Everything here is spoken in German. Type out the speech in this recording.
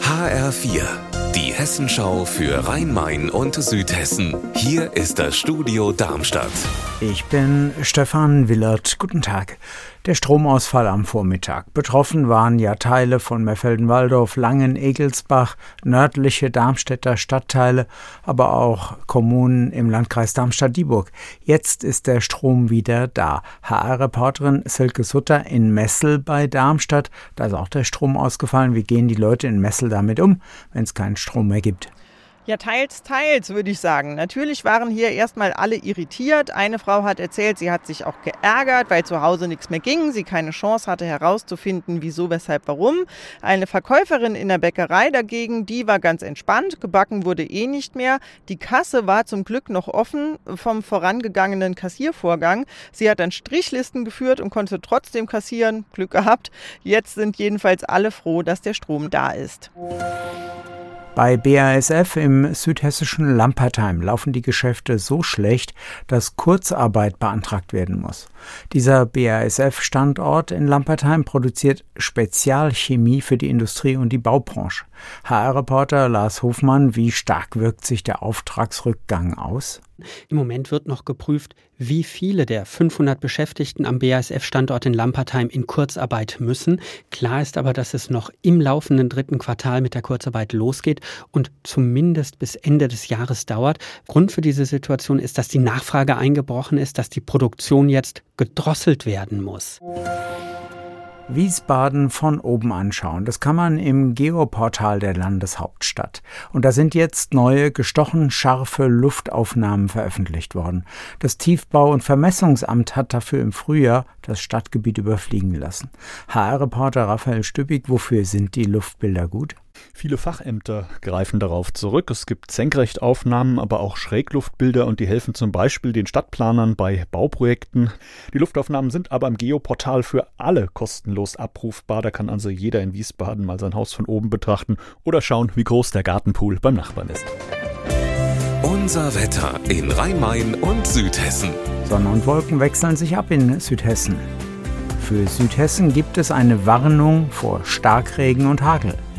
HR4, die Hessenschau für Rhein-Main und Südhessen. Hier ist das Studio Darmstadt. Ich bin Stefan Willert. Guten Tag. Der Stromausfall am Vormittag. Betroffen waren ja Teile von Merfelden-Walldorf, Langen, Egelsbach, nördliche Darmstädter Stadtteile, aber auch Kommunen im Landkreis Darmstadt-Dieburg. Jetzt ist der Strom wieder da. HR-Reporterin Silke Sutter in Messel bei Darmstadt. Da ist auch der Strom ausgefallen. Wie gehen die Leute in Messel damit um, wenn es keinen Strom gibt? Ja, teils, teils, würde ich sagen. Natürlich waren hier erstmal alle irritiert. Eine Frau hat erzählt, sie hat sich auch geärgert, weil zu Hause nichts mehr ging, sie keine Chance hatte herauszufinden, wieso, weshalb, warum. Eine Verkäuferin in der Bäckerei dagegen, die war ganz entspannt, gebacken wurde eh nicht mehr. Die Kasse war zum Glück noch offen vom vorangegangenen Kassiervorgang. Sie hat dann Strichlisten geführt und konnte trotzdem kassieren. Glück gehabt. Jetzt sind jedenfalls alle froh, dass der Strom da ist. Bei BASF im südhessischen Lampertheim laufen die Geschäfte so schlecht, dass Kurzarbeit beantragt werden muss. Dieser BASF-Standort in Lampertheim produziert Spezialchemie für die Industrie und die Baubranche. HR-Reporter Lars Hofmann, wie stark wirkt sich der Auftragsrückgang aus? Im Moment wird noch geprüft, wie viele der 500 Beschäftigten am BASF-Standort in Lampertheim in Kurzarbeit müssen. Klar ist aber, dass es noch im laufenden dritten Quartal mit der Kurzarbeit losgeht und zumindest bis Ende des Jahres dauert. Grund für diese Situation ist, dass die Nachfrage eingebrochen ist, dass die Produktion jetzt gedrosselt werden muss. Wiesbaden von oben anschauen. Das kann man im Geoportal der Landeshauptstadt. Und da sind jetzt neue, gestochen scharfe Luftaufnahmen veröffentlicht worden. Das Tiefbau- und Vermessungsamt hat dafür im Frühjahr das Stadtgebiet überfliegen lassen. HR-Reporter Raphael Stüppig, wofür sind die Luftbilder gut? Viele Fachämter greifen darauf zurück. Es gibt Senkrechtaufnahmen, aber auch Schrägluftbilder und die helfen zum Beispiel den Stadtplanern bei Bauprojekten. Die Luftaufnahmen sind aber im Geoportal für alle kostenlos abrufbar. Da kann also jeder in Wiesbaden mal sein Haus von oben betrachten oder schauen, wie groß der Gartenpool beim Nachbarn ist. Unser Wetter in Rhein-Main und Südhessen. Sonne und Wolken wechseln sich ab in Südhessen. Für Südhessen gibt es eine Warnung vor Starkregen und Hagel.